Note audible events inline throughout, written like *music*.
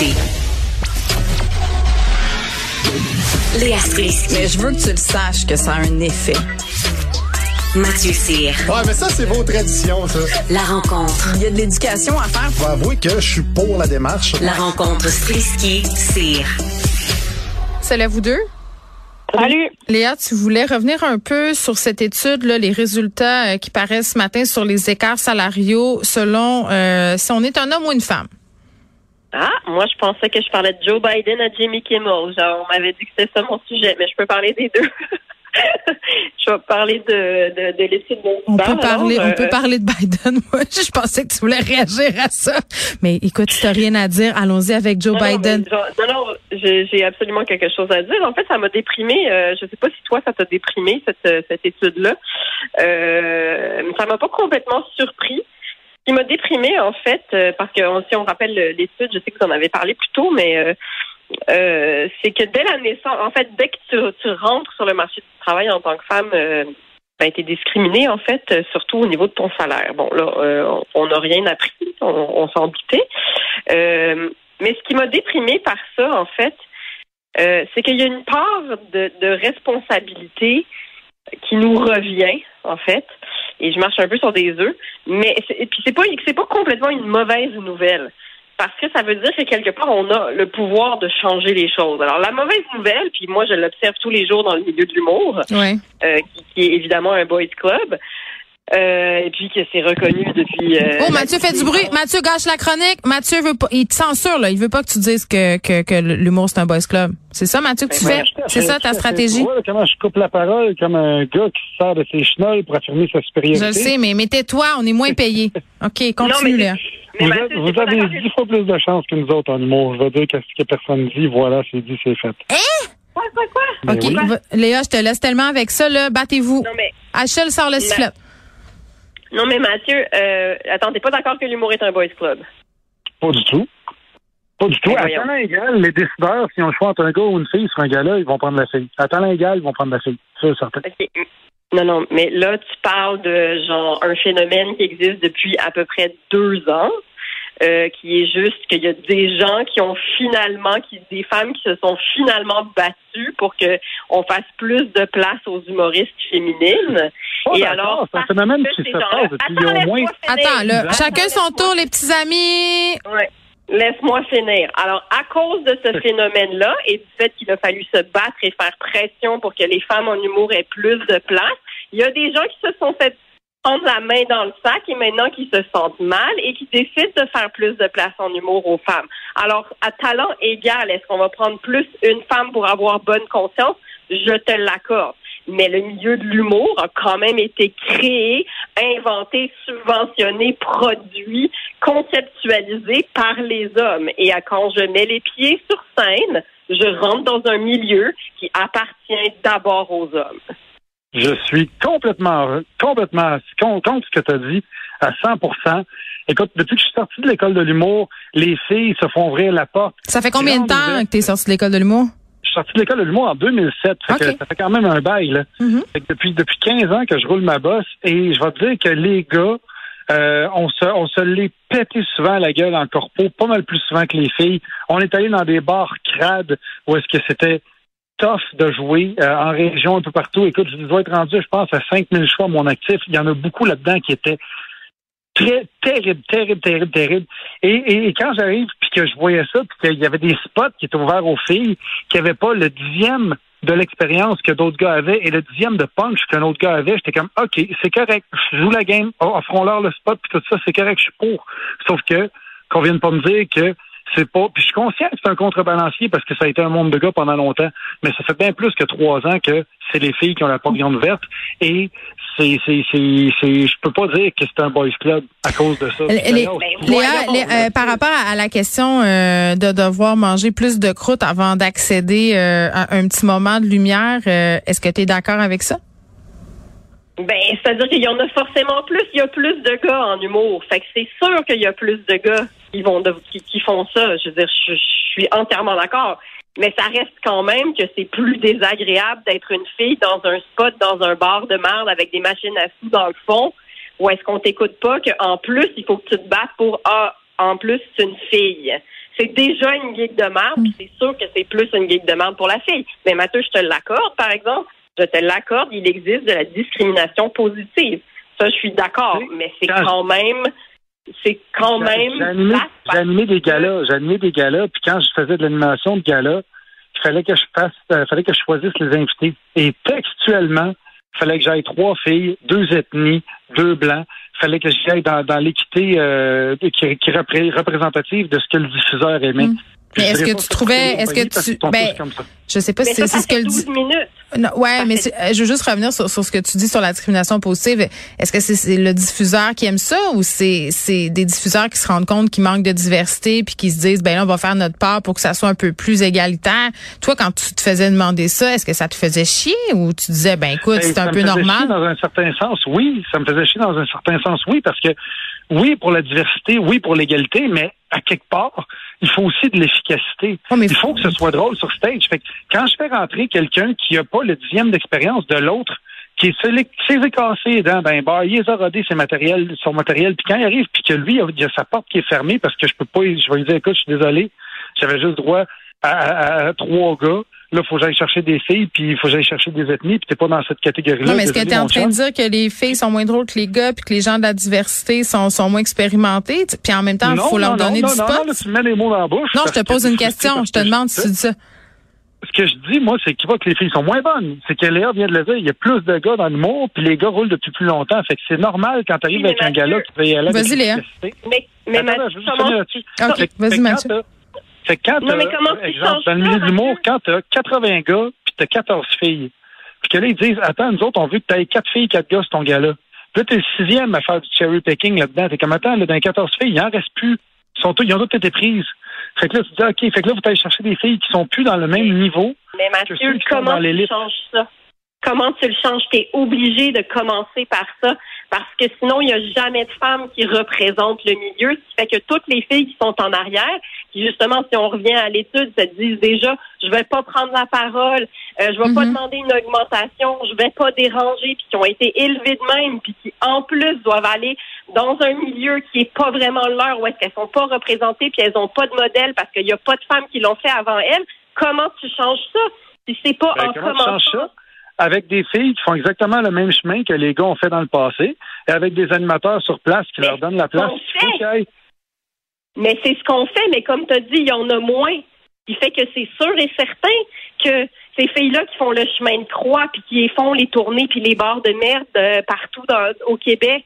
L'actualité. Léa Strisky. Mais je veux que tu le saches que ça a un effet. Mathieu Cyr. Ouais, mais ça, c'est vos traditions, ça. La rencontre. Il y a de l'éducation à faire. Faut avouer que je suis pour la démarche. La rencontre Strisky-Cyr. Salut à vous deux? Salut. Léa, tu voulais revenir un peu sur cette étude, là, les résultats euh, qui paraissent ce matin sur les écarts salariaux selon euh, si on est un homme ou une femme. Ah, moi, je pensais que je parlais de Joe Biden à Jimmy Kimmel. Genre, on m'avait dit que c'était ça mon sujet, mais je peux parler des deux. *laughs* je vais parler de, de, de l'étude de On peut alors, parler, on euh, peut parler de Biden. *laughs* Moi, je pensais que tu voulais réagir à ça. Mais écoute, tu n'as rien à dire. Allons-y avec Joe non, non, Biden. genre, non, non, j'ai j'ai absolument quelque chose à dire. En fait, ça m'a déprimé. Euh, je sais pas si toi, ça t'a déprimé, cette, cette étude-là. Euh, ça m'a pas complètement surpris. Qui m'a déprimé, en fait, euh, parce que si on rappelle l'étude, je sais que vous en avez parlé plus tôt, mais euh, euh, c'est que dès la naissance, en fait, dès que tu, tu rentres sur le marché du travail en tant que femme, euh, ben, t'es discriminé, en fait, euh, surtout au niveau de ton salaire. Bon, là, euh, on n'a rien appris, on, s'en doutait. Euh, mais ce qui m'a déprimé par ça, en fait, euh, c'est qu'il y a une part de responsabilité qui nous revient, en fait. Et je marche un peu sur des œufs, mais c'est- et puis c'est pas c'est pas complètement une mauvaise nouvelle parce que ça veut dire que quelque part on a le pouvoir de changer les choses. Alors la mauvaise nouvelle, puis moi je l'observe tous les jours dans le milieu de l'humour, Ouais. euh, qui, qui est évidemment un boys club, euh, et puis que c'est reconnu depuis. euh, Oh, Mathieu fait du bruit. Mathieu gâche la chronique. Mathieu veut pas, il te censure, là. Il veut pas que tu dises que, que, que l'humour, c'est un boys club. C'est ça, Mathieu, que tu Ben, fais? C'est ça, ta stratégie? Ouais, comment je coupe la parole comme un gars qui se sert de ses chenolles pour affirmer sa supériorité. Je le sais, mais, tais-toi, on est moins payé. *laughs* OK, continue. Mais Vous, Mathieu, avez- vous dix fois plus de chance que nous autres en humour. Je vais dire qu'est-ce que personne dit. Voilà, c'est dit, c'est fait. Quoi, quoi, quoi? Ben OK, oui. Léa, je te laisse tellement avec ça, là. Battez-vous. Non mais sort le sifflet. Non mais Mathieu, euh, attends, t'es pas d'accord que l'humour est un boys club? Pas du tout. Pas du tout. Ben À talent égal, les décideurs, si on le choix entre un gars ou une fille sur un gars-là, ils vont prendre la fille. À talent égal, ils vont prendre la fille. Ça, c'est certain. Non, non, mais là, tu parles de genre un phénomène qui existe depuis à peu près deux ans. Euh, qui est juste qu'il y a des gens qui ont finalement, qui des femmes qui se sont finalement battues pour que on fasse plus de place aux humoristes féminines. Oh, Et alors, c'est un phénomène qui se passe depuis Attends, au moins. Attends, là. Chacun son tour, les petits amis. Ouais. Laisse-moi finir. Alors, à cause de ce *laughs* phénomène-là et du fait qu'il a fallu se battre et faire pression pour que les femmes en humour aient plus de place, il y a des gens qui se sont fait prendre la main dans le sac et maintenant qui se sentent mal et qui décident de faire plus de place en humour aux femmes. Alors, à talent égal, est-ce qu'on va prendre plus une femme pour avoir bonne conscience? Je te l'accorde. Mais le milieu de l'humour a quand même été créé, inventé, subventionné, produit, conceptualisé par les hommes. Et quand je mets les pieds sur scène, je rentre dans un milieu qui appartient d'abord aux hommes. Je suis complètement, complètement con- contre ce que tu as dit à 100% Écoute, depuis que je suis sorti de l'école de l'humour, les filles se font ouvrir la porte. Ça fait combien de temps que t'es sorti de l'école de l'humour? Je suis sorti de l'école de l'humour en 2007. Fait que Ok. ça fait quand même un bail. Là. Mhm. Fait que depuis, depuis 15 ans que je roule ma bosse et je vais te dire que les gars, euh, on se, on se l'est pété souvent à la gueule en corpo, pas mal plus souvent que les filles. On est allé dans des bars crades où est-ce que c'était de jouer euh, en région un peu partout. Écoute, je dois être rendu, je pense, à 5000 choix à mon actif. Il y en a beaucoup là-dedans qui étaient très terrible, terrible, terrible, terrible. Et, et, et quand j'arrive puis que je voyais ça, puis qu'il y avait des spots qui étaient ouverts aux filles, qui n'avaient pas le dixième de l'expérience que d'autres gars avaient et le dixième de punch qu'un autre gars avait, j'étais comme OK, c'est correct, je joue la game, oh, offrons-leur le spot puis tout ça, c'est correct, je suis pour. Sauf que qu'on vienne pas me dire que c'est pas. Puis je suis conscient que c'est un contrebalancier parce que ça a été un monde de gars pendant longtemps, mais ça fait bien plus que trois ans que c'est les filles qui ont la porte verte et c'est c'est c'est c'est je peux pas dire que c'est un boys club à cause de ça. Les- Léa, euh, par rapport à la question euh, de devoir manger plus de croûte avant d'accéder euh, à un petit moment de lumière, euh, est-ce que tu es d'accord avec ça? Ben, c'est-à-dire qu'il y en a forcément plus. Il y a plus de gars en humour. Fait que c'est sûr qu'il y a plus de gars qui vont de- qui, qui font ça. Je veux dire, je, je suis entièrement d'accord. Mais ça reste quand même que c'est plus désagréable d'être une fille dans un spot, dans un bar de merde avec des machines à sous dans le fond, ou est-ce qu'on t'écoute pas qu'en plus, il faut que tu te battes pour ah, en plus, c'est une fille. c'est déjà une geek de merde, puis c'est sûr que c'est plus une geek de merde pour la fille. Mais Mathieu, je te l'accorde, par exemple, je te l'accorde, il existe de la discrimination positive. Ça, je suis d'accord, mais c'est Quand- quand même, c'est quand même. Animé des galas, animé des galas, puis quand je faisais de l'animation de galas, il fallait que je fasse, euh, fallait que je choisisse les invités. Et textuellement, il fallait que j'aille trois filles, deux ethnies, deux blancs. Il fallait que j'aille dans, dans l'équité euh, qui, qui est repré- représentative de ce que le diffuseur aimait. Mm. Mais est-ce que tu trouvais- est-ce que tu- ben. Je sais pas Mais si c'est ce que le 12 dit. minutes. Non, ouais, mais euh, je veux juste revenir sur, sur ce que tu dis sur la discrimination positive. Est-ce que c'est le diffuseur qui aime ça ou c'est c'est des diffuseurs qui se rendent compte qu'il manque de diversité puis qui se disent ben là on va faire notre part pour que ça soit un peu plus égalitaire? Toi quand tu te faisais demander ça, est-ce que ça te faisait chier ou tu disais ben écoute, Ben, c'est ça un me peu faisait chier normal Dans un certain sens, oui. Ça me faisait chier dans un certain sens, oui, parce que oui pour la diversité, oui pour l'égalité, mais à quelque part, il faut aussi de l'efficacité. Mais il faut que ce soit drôle sur stage. Fait que quand je fais rentrer quelqu'un qui n'a pas le dixième d'expérience de l'autre, qui est celui qui s'est cassé dents d'un bar, il les a rodé ses matériels, son matériel, puis quand il arrive, puis que lui, il a sa porte qui est fermée parce que je peux pas, je vais lui dire, écoute, je suis désolé, j'avais juste droit à, à- à trois gars. Là, il faut que j'aille chercher des filles, puis il faut que j'aille chercher des ethnies, puis t'es pas dans cette catégorie-là. Non, mais est-ce que Désolé, tu es en train de dire que les filles sont moins drôles que les gars puis que les gens de la diversité sont, sont moins expérimentés? Puis en même temps, il Non, faut leur non, donner non, du non, spot? Non, là, tu me mets les mots dans la bouche. Non, je te pose une question. Je te que demande si tu dis ça. Ce que je dis, moi, c'est qu'il voit que les filles sont moins bonnes. C'est que Léa vient de le dire, il y a plus de gars dans l'humour, puis les gars roulent depuis plus longtemps. Fait que c'est normal quand tu arrives Oui, avec un Mathieu- gars là qui va y aller avec Vas-y, Léa. Mais, mais Attends, Mathieu, je veux juste comment- finir là-dessus. OK, Fait que- vas-y, Mathieu. Fait que quand Non, mais t'as, comment par tu exemple, dans le milieu de l'humour, Mathieu? quand t'as 80 gars, puis t'as 14 filles, puis que là, ils disent, attends, nous autres, on veut que t'aies 4 filles, 4 gars sur ton gars-là. Puis là, t'es le sixième à faire du cherry picking là-dedans. T'es comme, attends, là, dans les 14 filles, il en reste plus. Ils, sont tous, ils ont toutes été prises. Fait que là, tu dis, OK, fait que là, vous allez chercher des filles qui sont plus dans le même niveau. Mais que ceux Mathieu, qui sont comment dans tu l'élite. changes ça? Comment tu le changes? Tu es obligé de commencer par ça parce que sinon, il n'y a jamais de femmes qui représentent le milieu, ce qui fait que toutes les filles qui sont en arrière, qui justement, si on revient à l'étude, se disent déjà, je vais pas prendre la parole, euh, je vais pas Mhm. demander une augmentation, je vais pas déranger, puis qui ont été élevées de même, puis qui en plus doivent aller dans un milieu qui est pas vraiment leur, où est-ce qu'elles sont pas représentées, puis elles ont pas de modèle parce qu'il y a pas de femmes qui l'ont fait avant elles. Comment tu changes ça? Si c'est pas Ben, en comment tu commençant. Avec des filles qui font exactement le même chemin que les gars ont fait dans le passé, et avec des animateurs sur place qui Mais leur donnent la place. Il fait. Mais c'est ce qu'on fait, mais comme tu as dit, il y en a moins. Qui fait que c'est sûr et certain que ces filles-là qui font le chemin de croix, puis qui font les tournées, puis les bars de merde euh, partout dans- au Québec,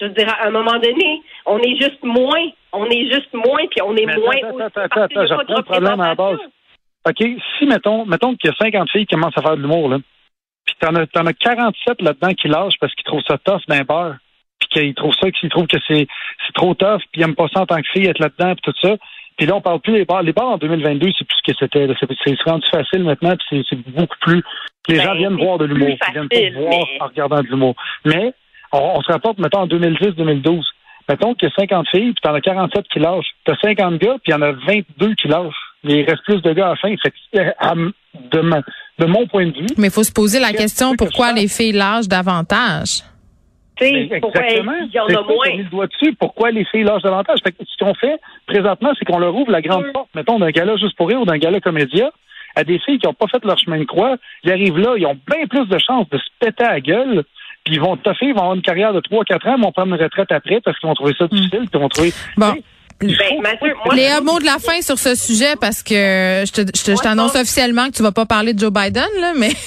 je veux dire, à un moment donné, on est juste moins. On est juste moins, puis on est Mais moins attends, attends, attends, je reprends le problème à la base. OK, si, mettons, mettons qu'il y a 50 filles qui commencent à faire de l'humour, là, puis t'en as, t'en as 47 là-dedans qui lâchent parce qu'ils trouvent ça tough d'un beurre, puis qu'ils trouvent ça, qu'ils trouvent que c'est, c'est trop tough, puis ils n'aiment pas ça en tant que fille, être là-dedans, puis tout ça. Puis là, on parle plus des bars. Les bars en 2022, c'est plus ce que c'était. là. C'est, c'est rendu facile maintenant, puis c'est, c'est beaucoup plus... Les Ben, gens viennent voir de l'humour. Ils viennent pas voir en regardant de l'humour. Mais on, on se rapporte, mettons, en 2010-2012. Mettons qu'il y a 50 filles, puis t'en as 47 qui lâchent. T'as 50 gars, puis il y en a 22 qui lâchent. Il reste plus de gars à la fin. Fait que, euh, à de, de mon point de vue, Mais il faut se poser la question que pourquoi les filles lâchent davantage? Tu sais, Ben, pourquoi exactement. il y en a moins? le doigt dessus? Pourquoi les filles lâchent davantage? Fait que ce qu'on fait présentement, c'est qu'on leur ouvre la grande Mm. porte, mettons, d'un gala juste pour rire ou d'un gala comédia, à des filles qui n'ont pas fait leur chemin de croix. Ils arrivent là, ils ont bien plus de chances de se péter à la gueule. Puis ils vont toffer, ils vont avoir une carrière de 3-4 ans, mais vont prendre une retraite après parce qu'ils vont trouver ça difficile, puis ils vont trouver. Bon. Ben, Mathieu, moi, Léa, mot de la fin sur ce sujet parce que je te- je te- je t'annonce officiellement que tu vas pas parler de Joe Biden, là, mais *laughs*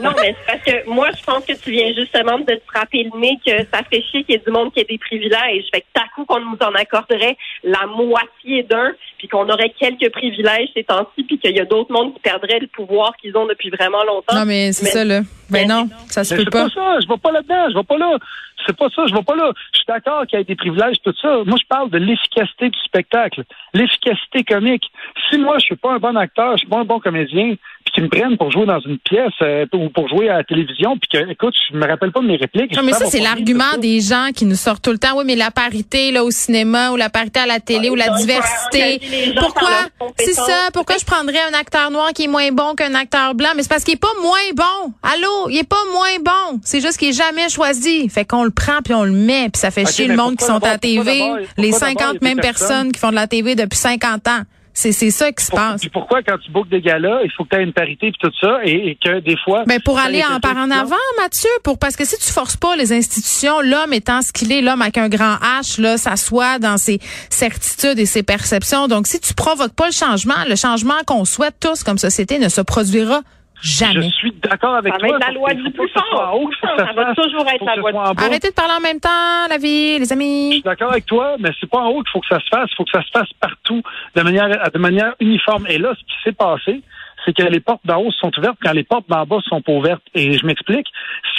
Non, mais c'est parce que moi, je pense que tu viens justement de te frapper le nez que ça fait chier qu'il y ait du monde qui ait des privilèges. Fait que t'as coup qu'on nous en accorderait la moitié d'un, puis qu'on aurait quelques privilèges ces temps-ci, puis qu'il y a d'autres mondes qui perdraient le pouvoir qu'ils ont depuis vraiment longtemps. non, mais c'est Mais- ça, là. Ben mais- non, ça se Mais peut c'est pas. pas ça, je vais pas là-dedans, je vais pas là. C'est pas ça, je vais pas là. Je suis d'accord qu'il y ait des privilèges, tout ça. Moi, je parle de l'efficacité du spectacle, l'efficacité comique. Si moi, je suis pas un bon acteur, je suis pas un bon comédien, puis qu'ils me prennent pour jouer dans une pièce euh, ou pour jouer à la télévision, puis que, écoute, je me rappelle pas de mes répliques. Non, mais ça, c'est pas l'argument des gens qui nous sortent tout le temps. Oui, mais la parité là au cinéma ou la parité à la télé ou la diversité. Pourquoi? C'est ça. Pourquoi je prendrais un acteur noir qui est moins bon qu'un acteur blanc? Mais c'est parce qu'il est pas moins bon. Allô? Il est pas moins bon. C'est juste qu'il est jamais choisi. Fait qu'on le prend puis on le met puis ça fait chier mais le monde qui sont à la TV. les pourquoi d'abord 50 il y a mêmes personnes? qui font de la TV depuis 50 ans. C'est, c'est ça qui se Pour- passe. Puis pourquoi, quand tu bookes des galas, il faut que tu aies une parité et tout ça, et, et que des fois. Ben pour aller en par en avant, Mathieu, pour parce que si tu forces pas les institutions, l'homme étant ce qu'il est, l'homme avec un grand H, là, s'assoit dans ses certitudes et ses perceptions. Donc, si tu provoques pas le changement, le changement qu'on souhaite tous comme société ne se produira jamais. Je suis d'accord avec Ça va toi. être la loi qu'il du faut plus fort. Ça va toujours être la loi bas. Arrêtez de parler en même temps, la vie, les Je amis. suis d'accord avec toi, mais c'est pas en haut qu'il faut que ça se fasse. Il faut que ça se fasse partout, de manière, de manière uniforme. Et là, ce qui s'est passé, c'est que les portes d'en haut sont ouvertes quand les portes d'en bas sont pas ouvertes. Et je m'explique.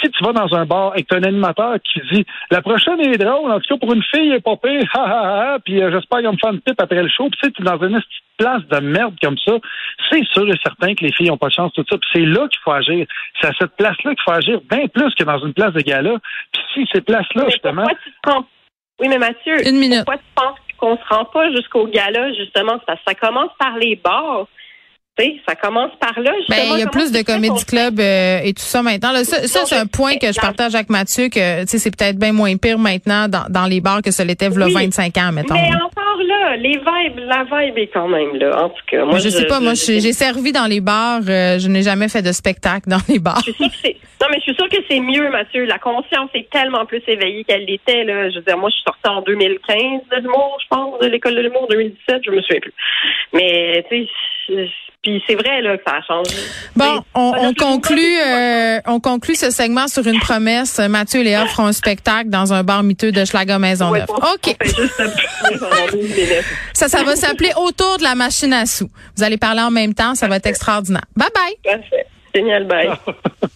Si tu vas dans un bar et que tu as un animateur qui dit la prochaine est drôle, en tout cas pour une fille, elle est pas pire, *laughs* ha ha ha, puis euh, j'espère qu'il va me faire une pipe après le show. Puis tu sais, tu es dans une petite place de merde comme ça, c'est sûr et certain que les filles ont pas de chance, tout ça. Puis c'est là qu'il faut agir. C'est à cette place-là qu'il faut agir bien plus que dans une place de gala. Puis si ces places-là, justement, pourquoi tu te. Oui, mais Mathieu, Une minute. pourquoi tu penses qu'on se rend pas jusqu'au gala, justement? C'est parce que ça commence par les bars. Ça commence par là. Ben, il y a plus de comédie club euh, et tout ça maintenant. Là, ça, ça, c'est un point que je partage avec Mathieu que c'est peut-être bien moins pire maintenant dans, dans les bars que ce l'était Oui. 25 ans, mettons. Mais encore là, les vibes, la vibe est quand même là. En tout cas, moi, Moi, je sais pas, moi, j'ai servi dans les bars. euh, je n'ai jamais fait de spectacle dans les bars. Je suis sûre que c'est. Non, mais je suis sûre que c'est mieux, Mathieu. La conscience est tellement plus éveillée qu'elle l'était. Là. Je veux dire, moi, je suis sortie en 2015 de l'humour, je pense, de l'école de l'humour, 2017, je me souviens plus. Mais, tu sais, je- puis c'est vrai là que ça a changé. Bon, on, on conclut, euh, on conclut ce segment sur une promesse. Mathieu et Léa feront un spectacle dans un bar miteux de Schlager Maisonneuve. Ouais, on- OK. on fait juste le- pendant 12 minutes. Ça, ça va s'appeler Autour de la machine à sous. Vous allez parler en même temps. Ça va être extraordinaire. Bye bye. Parfait. Génial, bye. *laughs*